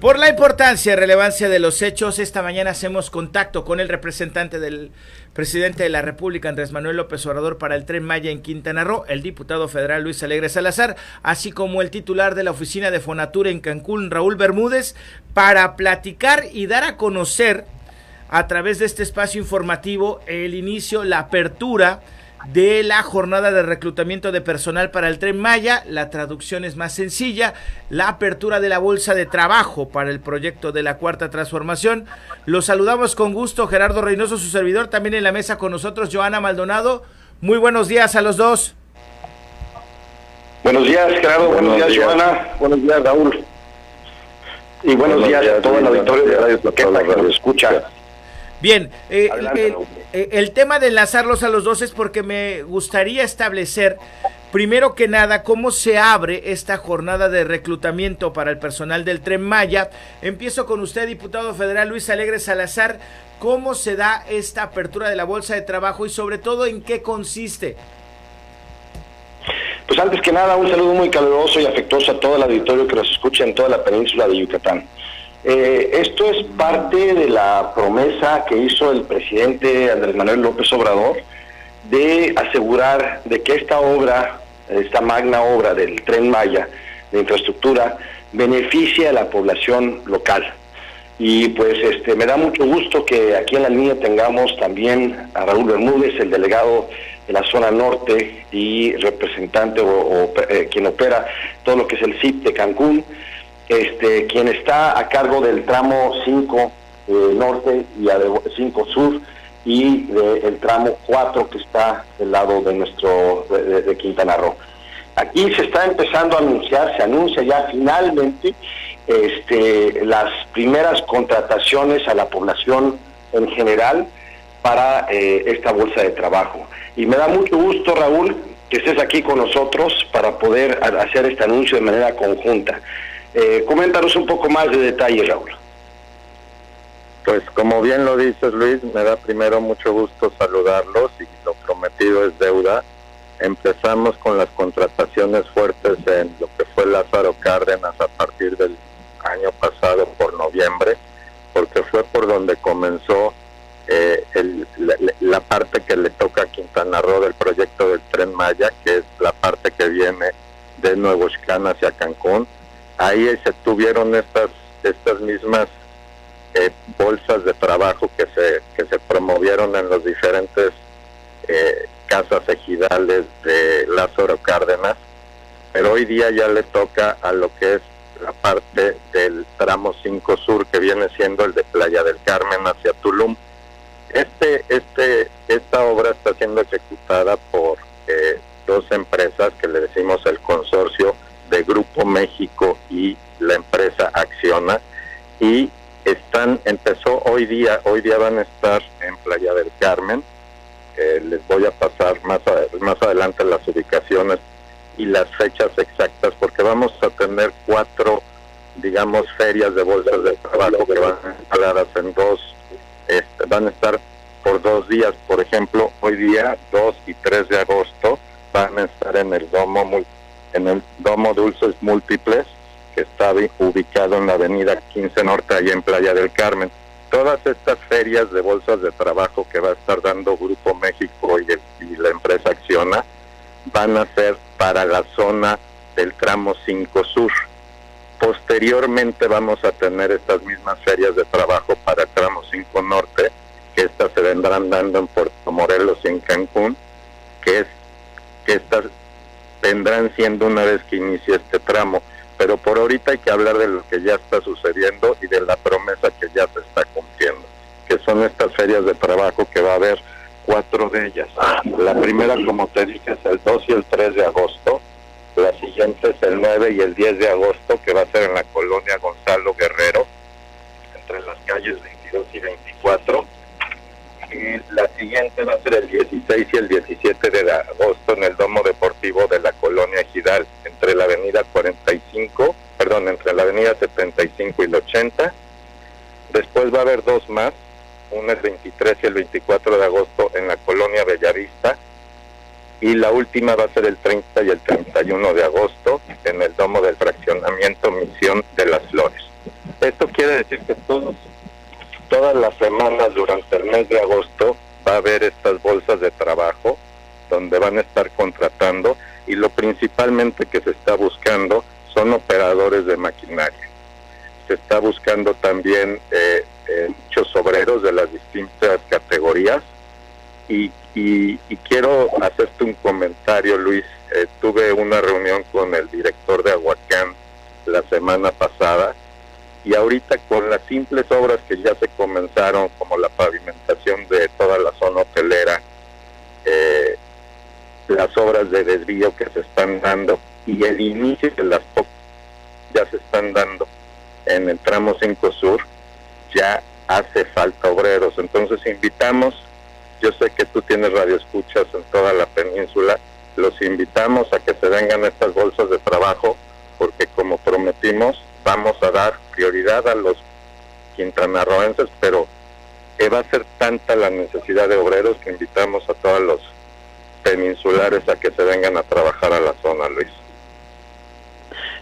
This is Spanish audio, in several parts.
Por la importancia y relevancia de los hechos, esta mañana hacemos contacto con el representante del presidente de la República, Andrés Manuel López Obrador, para el Tren Maya en Quintana Roo, el diputado federal Luis Alegre Salazar, así como el titular de la oficina de Fonatura en Cancún, Raúl Bermúdez, para platicar y dar a conocer a través de este espacio informativo el inicio, la apertura, de la jornada de reclutamiento de personal para el tren Maya. La traducción es más sencilla. La apertura de la bolsa de trabajo para el proyecto de la cuarta transformación. Los saludamos con gusto, Gerardo Reynoso, su servidor, también en la mesa con nosotros, Joana Maldonado. Muy buenos días a los dos. Buenos días, Gerardo. Buenos, días, Joana. Buenos días, Raúl. Y buenos, días, a todo el auditorio de Radio que nos escucha. Bien, eh, eh, el, tema de enlazarlos a los dos es porque me gustaría establecer, primero que nada, cómo se abre esta jornada de reclutamiento para el personal del Tren Maya. Empiezo con usted, diputado federal Luis Alegre Salazar. ¿Cómo se da esta apertura de la bolsa de trabajo y sobre todo en qué consiste? Pues antes que nada, un saludo muy caluroso y afectuoso a todo el auditorio que nos escucha en toda la península de Yucatán. Eh, esto es parte de la promesa que hizo el presidente Andrés Manuel López Obrador de asegurar de que esta obra, esta magna obra del tren Maya de infraestructura, beneficie a la población local. Y pues este me da mucho gusto que aquí en la línea tengamos también a Raúl Bermúdez, el delegado de la zona norte y representante o, eh, quien opera todo lo que es el CIP de Cancún este, quien está a cargo del tramo 5 eh, norte y 5 sur y del tramo 4 que está del lado de nuestro de, Quintana Roo. Aquí se está empezando a anunciar, se anuncia ya finalmente este, las primeras contrataciones a la población en general para eh, esta bolsa de trabajo. Y me da mucho gusto, Raúl, que estés aquí con nosotros para poder hacer este anuncio de manera conjunta. Eh, coméntanos un poco más de detalle, Raúl. Pues como bien lo dices Luis, me da primero mucho gusto saludarlos y lo prometido es deuda. Empezamos con las contrataciones fuertes en lo que fue Lázaro Cárdenas a partir del año pasado por noviembre, porque fue por donde comenzó eh, la, parte que le toca a Quintana Roo del proyecto del Tren Maya, que es la parte que viene de Nuevo Xcán hacia Cancún ahí se tuvieron estas estas mismas eh, bolsas de trabajo que se que se promovieron en los diferentes eh, casas ejidales de Lázaro Cárdenas pero hoy día ya le toca a lo que es la parte del tramo 5 sur que viene siendo el de Playa del Carmen hacia Tulum. Este este esta obra está siendo ejecutada por eh, dos empresas que le decimos el consorcio de Grupo México y la empresa Acciona y están empezó hoy hoy día van a estar en Playa del Carmen eh, les voy a pasar más más adelante las ubicaciones y las fechas exactas porque vamos a tener cuatro digamos ferias de bolsas de trabajo que van a estar en dos este, van a estar por dos días por ejemplo hoy día 2 y 3 de agosto van a estar en el domo en el Domo Dulces Múltiples, que está ubicado en la avenida 15 Norte, allá en Playa del Carmen. Todas estas ferias de bolsas de trabajo que va a estar dando Grupo México y, la empresa Acciona van a ser para la zona del tramo 5 Sur. Posteriormente vamos a tener estas mismas ferias de trabajo para el tramo 5 Norte, que estas se vendrán dando en Puerto Morelos y en Cancún, que es que estas vendrán siendo una vez que inicie este tramo. Pero por ahorita hay que hablar de lo que ya está sucediendo y de la promesa que ya se está cumpliendo, que son estas ferias de trabajo que va a haber cuatro de ellas. La primera, como te dije, es el 2 y el 3 de agosto. La siguiente es el 9 y el 10 de agosto, que va a ser en la colonia Gonzalo Guerrero, entre las calles 22 y 24 y la siguiente va a ser el 16 y el 17 de agosto en el Domo Deportivo de la Colonia Ejidal, entre la avenida 45, perdón, entre la avenida 75 y la 80. Después a haber dos más, uno el 23 y el 24 de agosto en la Colonia Bellavista, y la última va a ser el 30 y el 31 de agosto en el domo del fraccionamiento Misión de las Flores. Esto quiere decir que todos, todas las semanas durante el mes de agosto va a haber estas bolsas de trabajo donde van a estar contratando y lo principalmente que se está buscando son operadores de maquinaria. Se está buscando también eh, eh, muchos obreros de las distintas categorías y, quiero hacerte un comentario, Luis. Eh, tuve una reunión con el director de Aguacán la semana pasada y ahorita con las simples obras que ya se comenzaron, como la pavimentación de toda la zona hotelera, eh, las obras de desvío que se están dando y el inicio de las ya se están dando en el tramo 5 Sur, ya hace falta obreros. Entonces invitamos, yo sé que tú tienes radioescuchas en toda la península, los invitamos a que se vengan estas bolsas de trabajo, porque como prometimos, vamos a dar prioridad a los quintanarroenses, pero va a ser tanta la necesidad de obreros que invitamos a todos los peninsulares a que se vengan a trabajar a la zona, Luis.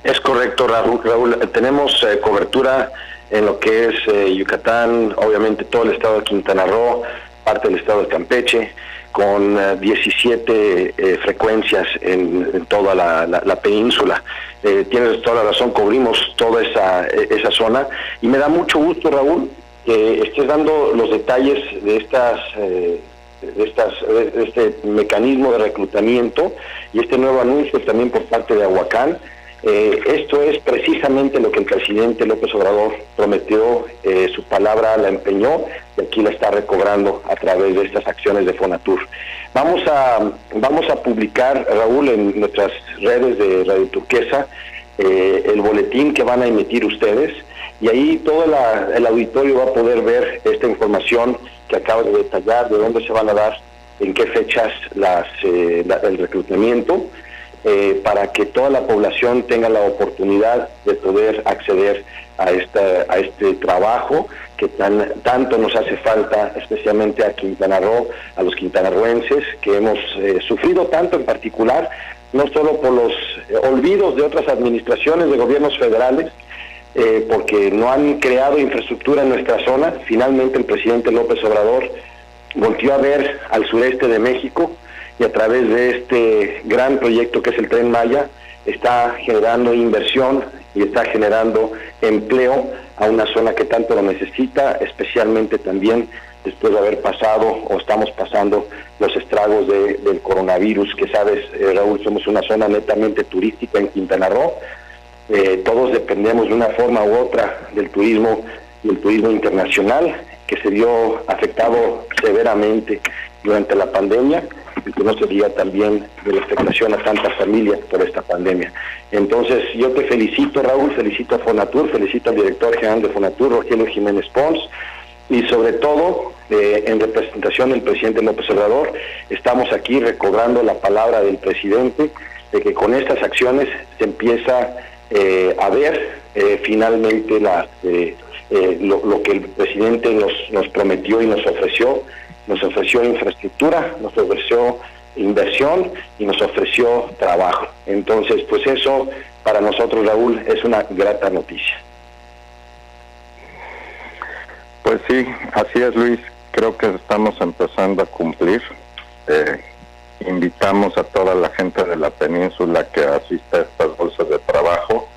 Es correcto, Raúl. Tenemos eh, cobertura en lo que es eh, Yucatán, obviamente todo el estado de Quintana Roo, parte del estado de Campeche, con 17 eh, frecuencias en, toda la, península. tienes toda la razón, cubrimos toda esa, esa zona y me da mucho gusto, Raúl, que estés dando los detalles de estas de, estas, este mecanismo de reclutamiento y este nuevo anuncio también por parte de Aguacán. Eh, esto es precisamente lo que el presidente López Obrador prometió, eh, su palabra la empeñó y aquí la está recobrando a través de estas acciones de Fonatur. Vamos a, vamos a publicar, Raúl, en nuestras redes de Radio Turquesa, eh, el boletín que van a emitir ustedes y ahí todo el auditorio va a poder ver esta información que acabo de detallar, de dónde se van a dar, en qué fechas las, eh, el reclutamiento, eh, para que toda la población tenga la oportunidad de poder acceder a, esta, a este trabajo que tan, tanto nos hace falta, especialmente a Quintana Roo, a los quintanarroenses, que hemos eh, sufrido tanto en particular, no solo por los olvidos de otras administraciones de gobiernos federales, eh, porque no han creado infraestructura en nuestra zona. Finalmente el presidente López Obrador volvió a ver al sureste de México y a través de este gran proyecto que es el tren Maya está generando inversión y está generando empleo a una zona que tanto lo necesita, especialmente también después de haber pasado o estamos pasando los estragos del coronavirus, que sabes, eh, Raúl, somos una zona netamente turística en Quintana Roo, eh, todos dependemos de una forma u otra del turismo y el turismo internacional que se vio afectado severamente durante la pandemia y que no se diga también de la afectación a tantas familias por esta pandemia. Entonces yo te felicito Raúl, felicito a Fonatur, felicito al director general de Fonatur, Rogelio Jiménez Pons, y sobre todo eh, en representación del presidente López Obrador, estamos aquí recobrando la palabra del presidente de que con estas acciones se empieza eh, a ver eh, finalmente lo, que el presidente nos, nos prometió y nos ofreció. Nos ofreció infraestructura, nos ofreció inversión y nos ofreció trabajo. Entonces, pues eso para nosotros, Raúl, es una grata noticia. Pues sí, así es, Luis. Creo que estamos empezando a cumplir. invitamos a toda la gente de la península que asista a estas bolsas de trabajo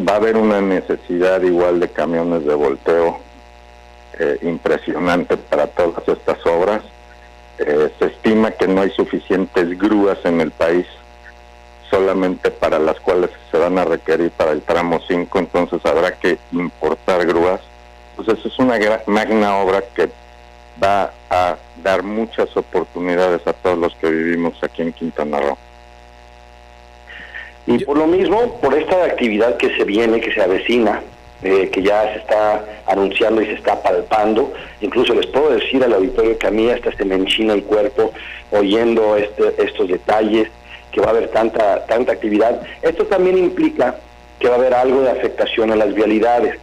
va a haber una necesidad igual de camiones de volteo eh, impresionante para todas estas obras. Eh, se estima que no hay suficientes grúas en el país solamente para las cuales se van a requerir para el tramo 5, entonces habrá que importar grúas. Entonces es una magna obra que va a dar muchas oportunidades a todos los que vivimos aquí en Quintana Roo. Y por lo mismo, por esta actividad que se viene, que se avecina, eh, que ya se está anunciando y se está palpando, incluso les puedo decir al auditorio que a mí hasta se me enchina el cuerpo oyendo este, estos detalles, que va a haber tanta, tanta actividad. Esto también implica que va a haber algo de afectación a las vialidades,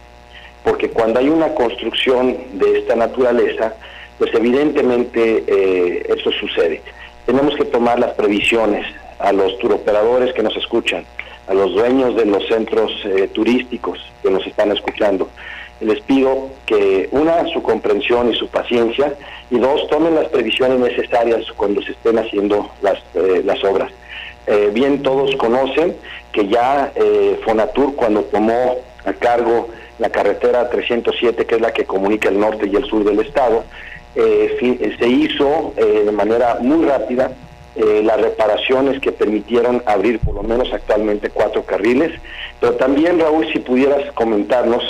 porque cuando hay una construcción de esta naturaleza, pues evidentemente eh, eso sucede. tenemos que tomar las previsiones a los turoperadores que nos escuchan, a los dueños de los centros eh, turísticos que nos están escuchando. Les pido que una, su comprensión y su paciencia, y dos, tomen las previsiones necesarias cuando se estén haciendo las, eh, las obras. Eh, bien todos conocen que ya Fonatur cuando tomó a cargo la carretera 307, que es la que comunica el norte y el sur del estado, se hizo de manera muy rápida eh, las reparaciones que permitieron abrir por lo menos actualmente cuatro carriles, pero también Raúl, si pudieras comentarnos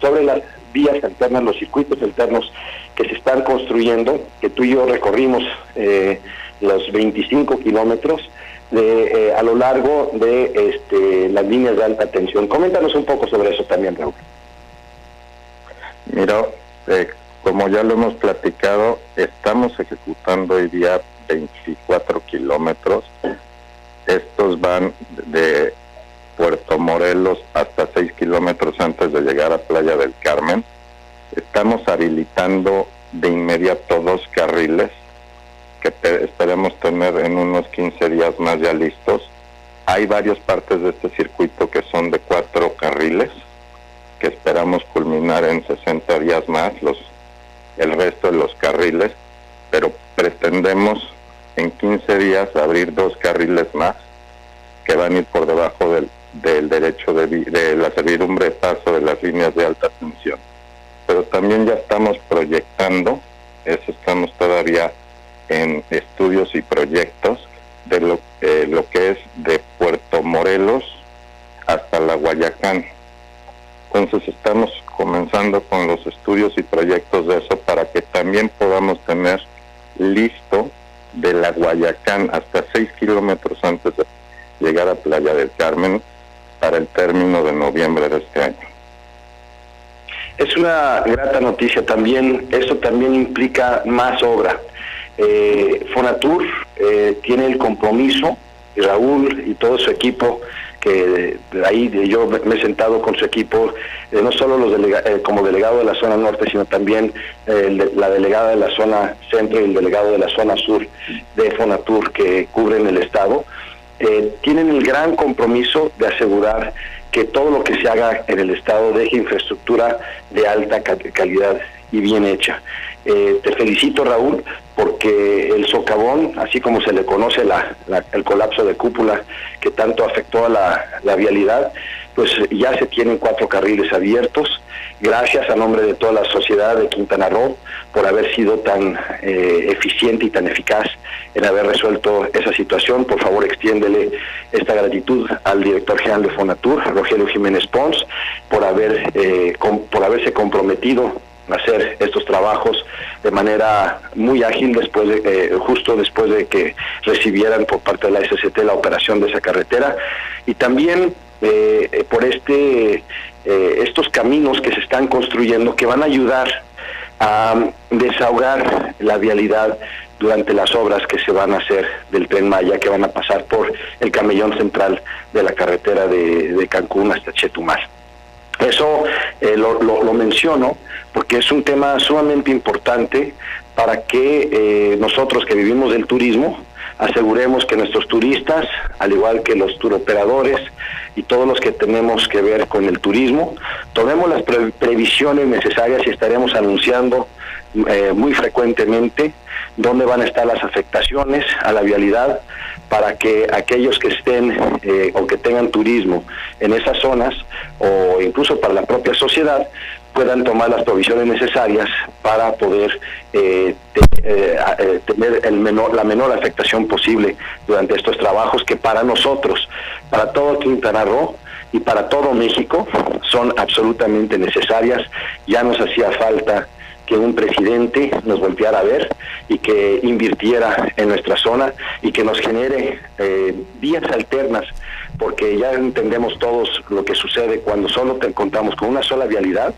sobre las vías alternas, los circuitos alternos que se están construyendo, que tú y yo recorrimos eh, los 25 kilómetros de, eh, a lo largo de este, las líneas de alta tensión. Coméntanos un poco sobre eso también, Raúl. Mira, como ya lo hemos platicado, estamos ejecutando hoy día 24 kilómetros. Estos van de Puerto Morelos hasta 6 kilómetros antes de llegar a Playa del Carmen. Estamos habilitando de inmediato dos carriles que esperemos tener en unos 15 días más ya listos. Hay varias partes de este circuito que son de cuatro carriles que esperamos culminar en 60 días más los el resto de los carriles, pero pretendemos en 15 días abrir dos carriles más que van a ir por debajo del, del derecho de, la servidumbre de paso de las líneas de alta tensión. Pero también ya estamos proyectando, eso estamos todavía en estudios y proyectos de lo, eh, lo que es de Puerto Morelos hasta la Guayacán. Entonces estamos comenzando con los estudios y proyectos de eso para que también podamos tener listo de la Guayacán hasta 6 kilómetros antes de llegar a Playa del Carmen para el término de noviembre de este año. Es una grata noticia también, esto también implica más obra. Eh, Fonatur eh, tiene el compromiso, Raúl y todo su equipo, que ahí yo me he sentado con su equipo, eh, no solo los eh, como delegado de la zona norte, sino también eh, la delegada de la zona centro y el delegado de la zona sur de Fonatur que cubren el estado, tienen el gran compromiso de asegurar que todo lo que se haga en el estado deje infraestructura de alta calidad y bien hecha. te felicito Raúl porque el socavón, así como se le conoce el colapso de cúpula que tanto afectó a la, vialidad, pues ya se tienen cuatro carriles abiertos. Gracias a nombre de toda la sociedad de Quintana Roo por haber sido tan eh, eficiente y tan eficaz en haber resuelto esa situación. Por favor, extiéndele esta gratitud al director general de Fonatur, Rogelio Jiménez Pons, por haber eh, por haberse comprometido hacer estos trabajos de manera muy ágil después de, eh, justo después de que recibieran por parte de la SCT la operación de esa carretera y también eh, por este eh, estos caminos que se están construyendo que van a ayudar a desahogar la vialidad durante las obras que se van a hacer del tren Maya que van a pasar por el camellón central de la carretera de, de Cancún hasta Chetumal. Eso eh, lo, menciono porque es un tema sumamente importante para que eh, nosotros que vivimos del turismo aseguremos que nuestros turistas, al igual que los turoperadores y todos los que tenemos que ver con el turismo, tomemos las previsiones necesarias y estaremos anunciando eh, muy frecuentemente dónde van a estar las afectaciones a la vialidad para que aquellos que estén eh, o que tengan turismo en esas zonas o incluso para la propia sociedad puedan tomar las provisiones necesarias para poder eh, eh, tener el menor, la menor afectación posible durante estos trabajos que para nosotros, para todo Quintana Roo y para todo México son absolutamente necesarias. Ya nos hacía falta que un presidente nos volteara a ver y que invirtiera en nuestra zona y que nos genere eh, vías alternas, porque ya entendemos todos lo que sucede cuando solo contamos con una sola vialidad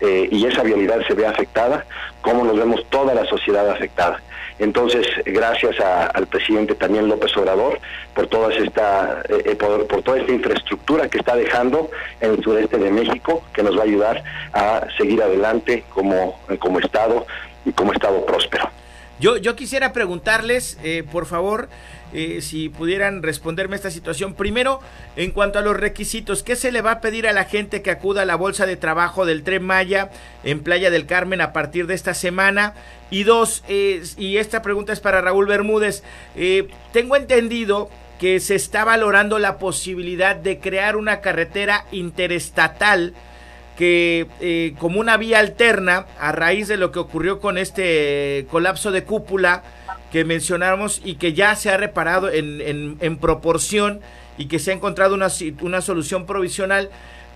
eh, y esa vialidad se ve afectada, cómo nos vemos toda la sociedad afectada. Entonces, gracias al presidente también López Obrador por toda esta eh, por, toda esta infraestructura que está dejando en el sureste de México, que nos va a ayudar a seguir adelante como, como estado y como estado próspero. Yo, yo quisiera preguntarles, eh, por favor, eh, si pudieran responderme esta situación. Primero, en cuanto a los requisitos, ¿qué se le va a pedir a la gente que acuda a la bolsa de trabajo del Tren Maya en Playa del Carmen a partir de esta semana? Y dos, eh, y esta pregunta es para Raúl Bermúdez, tengo entendido que se está valorando la posibilidad de crear una carretera interestatal que eh, como una vía alterna a raíz de lo que ocurrió con este colapso de cúpula que mencionamos y que ya se ha reparado en, en, proporción y que se ha encontrado una, una solución provisional.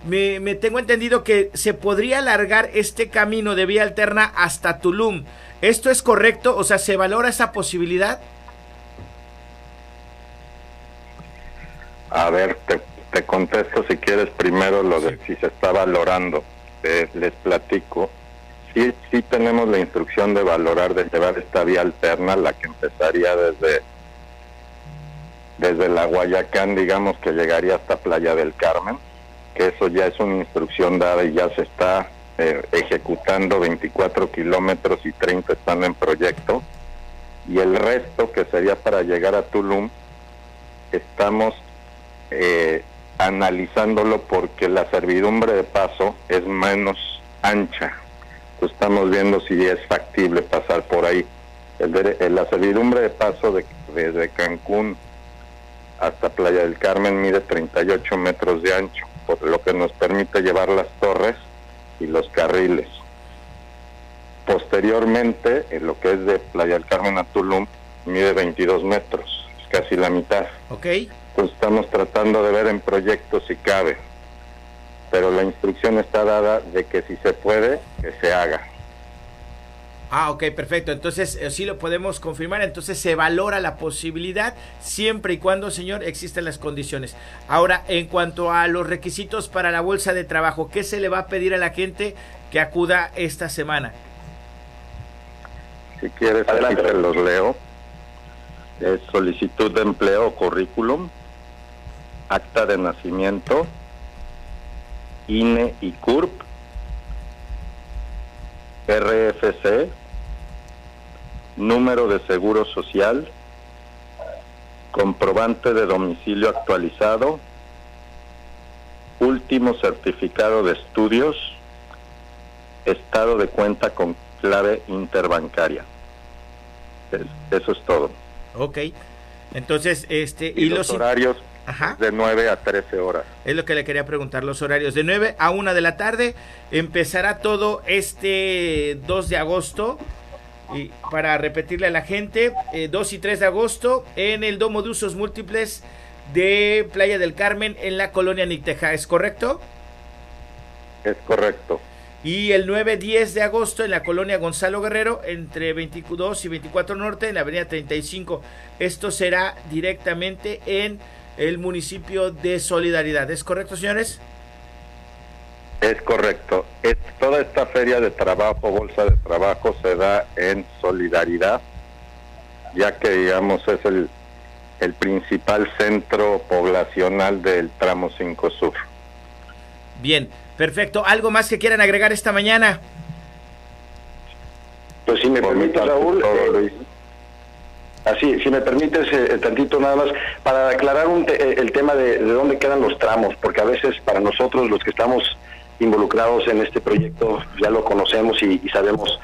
Me, me, tengo entendido que se podría alargar este camino de vía alterna hasta Tulum. ¿Esto es correcto? O sea, ¿se valora esa posibilidad? A ver, te te contesto si quieres primero lo de si se está valorando. les platico. Sí, sí tenemos la instrucción de valorar, de llevar esta vía alterna, la que empezaría desde desde la Guayacán, digamos que llegaría hasta Playa del Carmen, que eso ya es una instrucción dada y ya se está eh, ejecutando 24 kilómetros y 30 están en proyecto. Y el resto, que sería para llegar a Tulum, estamos eh, analizándolo porque la servidumbre de paso es menos ancha. Estamos viendo si es factible pasar por ahí. El, la servidumbre de paso de, desde Cancún hasta Playa del Carmen mide 38 metros de ancho, por lo que nos permite llevar las torres y los carriles. Posteriormente, en lo que es de Playa del Carmen a Tulum, mide 22 metros, es casi la mitad. Okay pues estamos tratando de ver en proyectos si cabe. Pero la instrucción está dada de que si se puede, que se haga. Ah, ok, perfecto. Entonces, eh, sí lo podemos confirmar. Entonces, se valora la posibilidad siempre y cuando, señor, existen las condiciones. Ahora, en cuanto a los requisitos para la bolsa de trabajo, ¿qué se le va a pedir a la gente que acuda esta semana? Si quieres, aquí te los leo. Es solicitud de empleo o currículum, acta de nacimiento, INE y CURP, RFC, número de seguro social, comprobante de domicilio actualizado, último certificado de estudios, estado de cuenta con clave interbancaria. eso es todo. Ok. Entonces, este y, los, horarios de 9 a 13 horas. Es lo que le quería preguntar, los horarios de 9 a 1 de la tarde. Empezará todo este 2 de agosto. Y para repetirle a la gente, 2 eh, y 3 de agosto en el Domo de Usos Múltiples de Playa del Carmen en la colonia Nicteja, ¿es correcto? Es correcto. Y el 9-10 de agosto en la colonia Gonzalo Guerrero, entre 22 y 24 Norte, en la avenida 35. Esto será directamente en el municipio de Solidaridad. ¿Es correcto, señores? Es correcto. Es, toda esta feria de trabajo, bolsa de trabajo, se da en Solidaridad, ya que, digamos, es el, el principal centro poblacional del tramo 5 Sur. Bien, perfecto. ¿Algo más que quieran agregar esta mañana? Pues si me permite, Raúl. Eh, así, si me permites eh, tantito nada más, para aclarar eh, el tema de, dónde quedan los tramos, porque a veces para nosotros los que estamos involucrados en este proyecto ya lo conocemos y, sabemos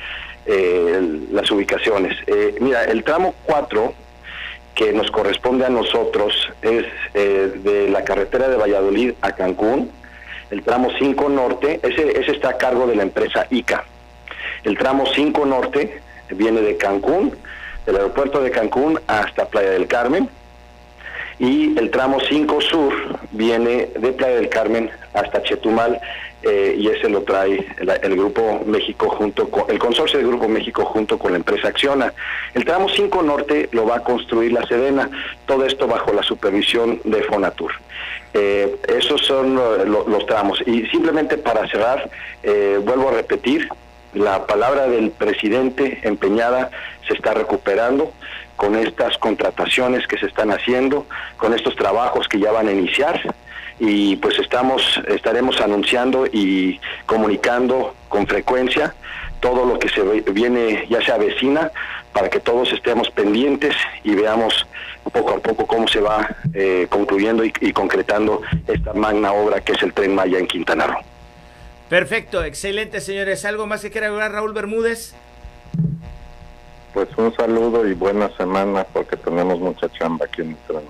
las ubicaciones. mira, el tramo 4 que nos corresponde a nosotros es de la carretera de Valladolid a Cancún, el tramo 5 Norte, ese, ese está a cargo de la empresa ICA. El tramo 5 Norte viene de Cancún, del aeropuerto de Cancún hasta Playa del Carmen, y el tramo 5 Sur viene de Playa del Carmen hasta Chetumal eh, y ese lo trae el, Grupo México junto con el consorcio de Grupo México junto con la empresa Acciona. El tramo 5 Norte lo va a construir la Sedena, todo esto bajo la supervisión de Fonatur. Eh, esos son los tramos. Y simplemente para cerrar, eh, vuelvo a repetir, la palabra del presidente empeñada se está recuperando con estas contrataciones que se están haciendo, con estos trabajos que ya van a iniciar y pues estamos estaremos anunciando y comunicando con frecuencia todo lo que se viene, ya se avecina, para que todos estemos pendientes y veamos poco a poco cómo se va eh, concluyendo y, y, concretando esta magna obra que es el Tren Maya en Quintana Roo. Perfecto, excelente señores. ¿Algo más que quiera agregar Raúl Bermúdez? Pues un saludo y buena semana porque tenemos mucha chamba aquí en el.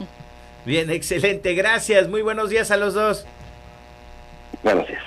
Bien, excelente, gracias. Muy buenos días a los dos. Buenos días.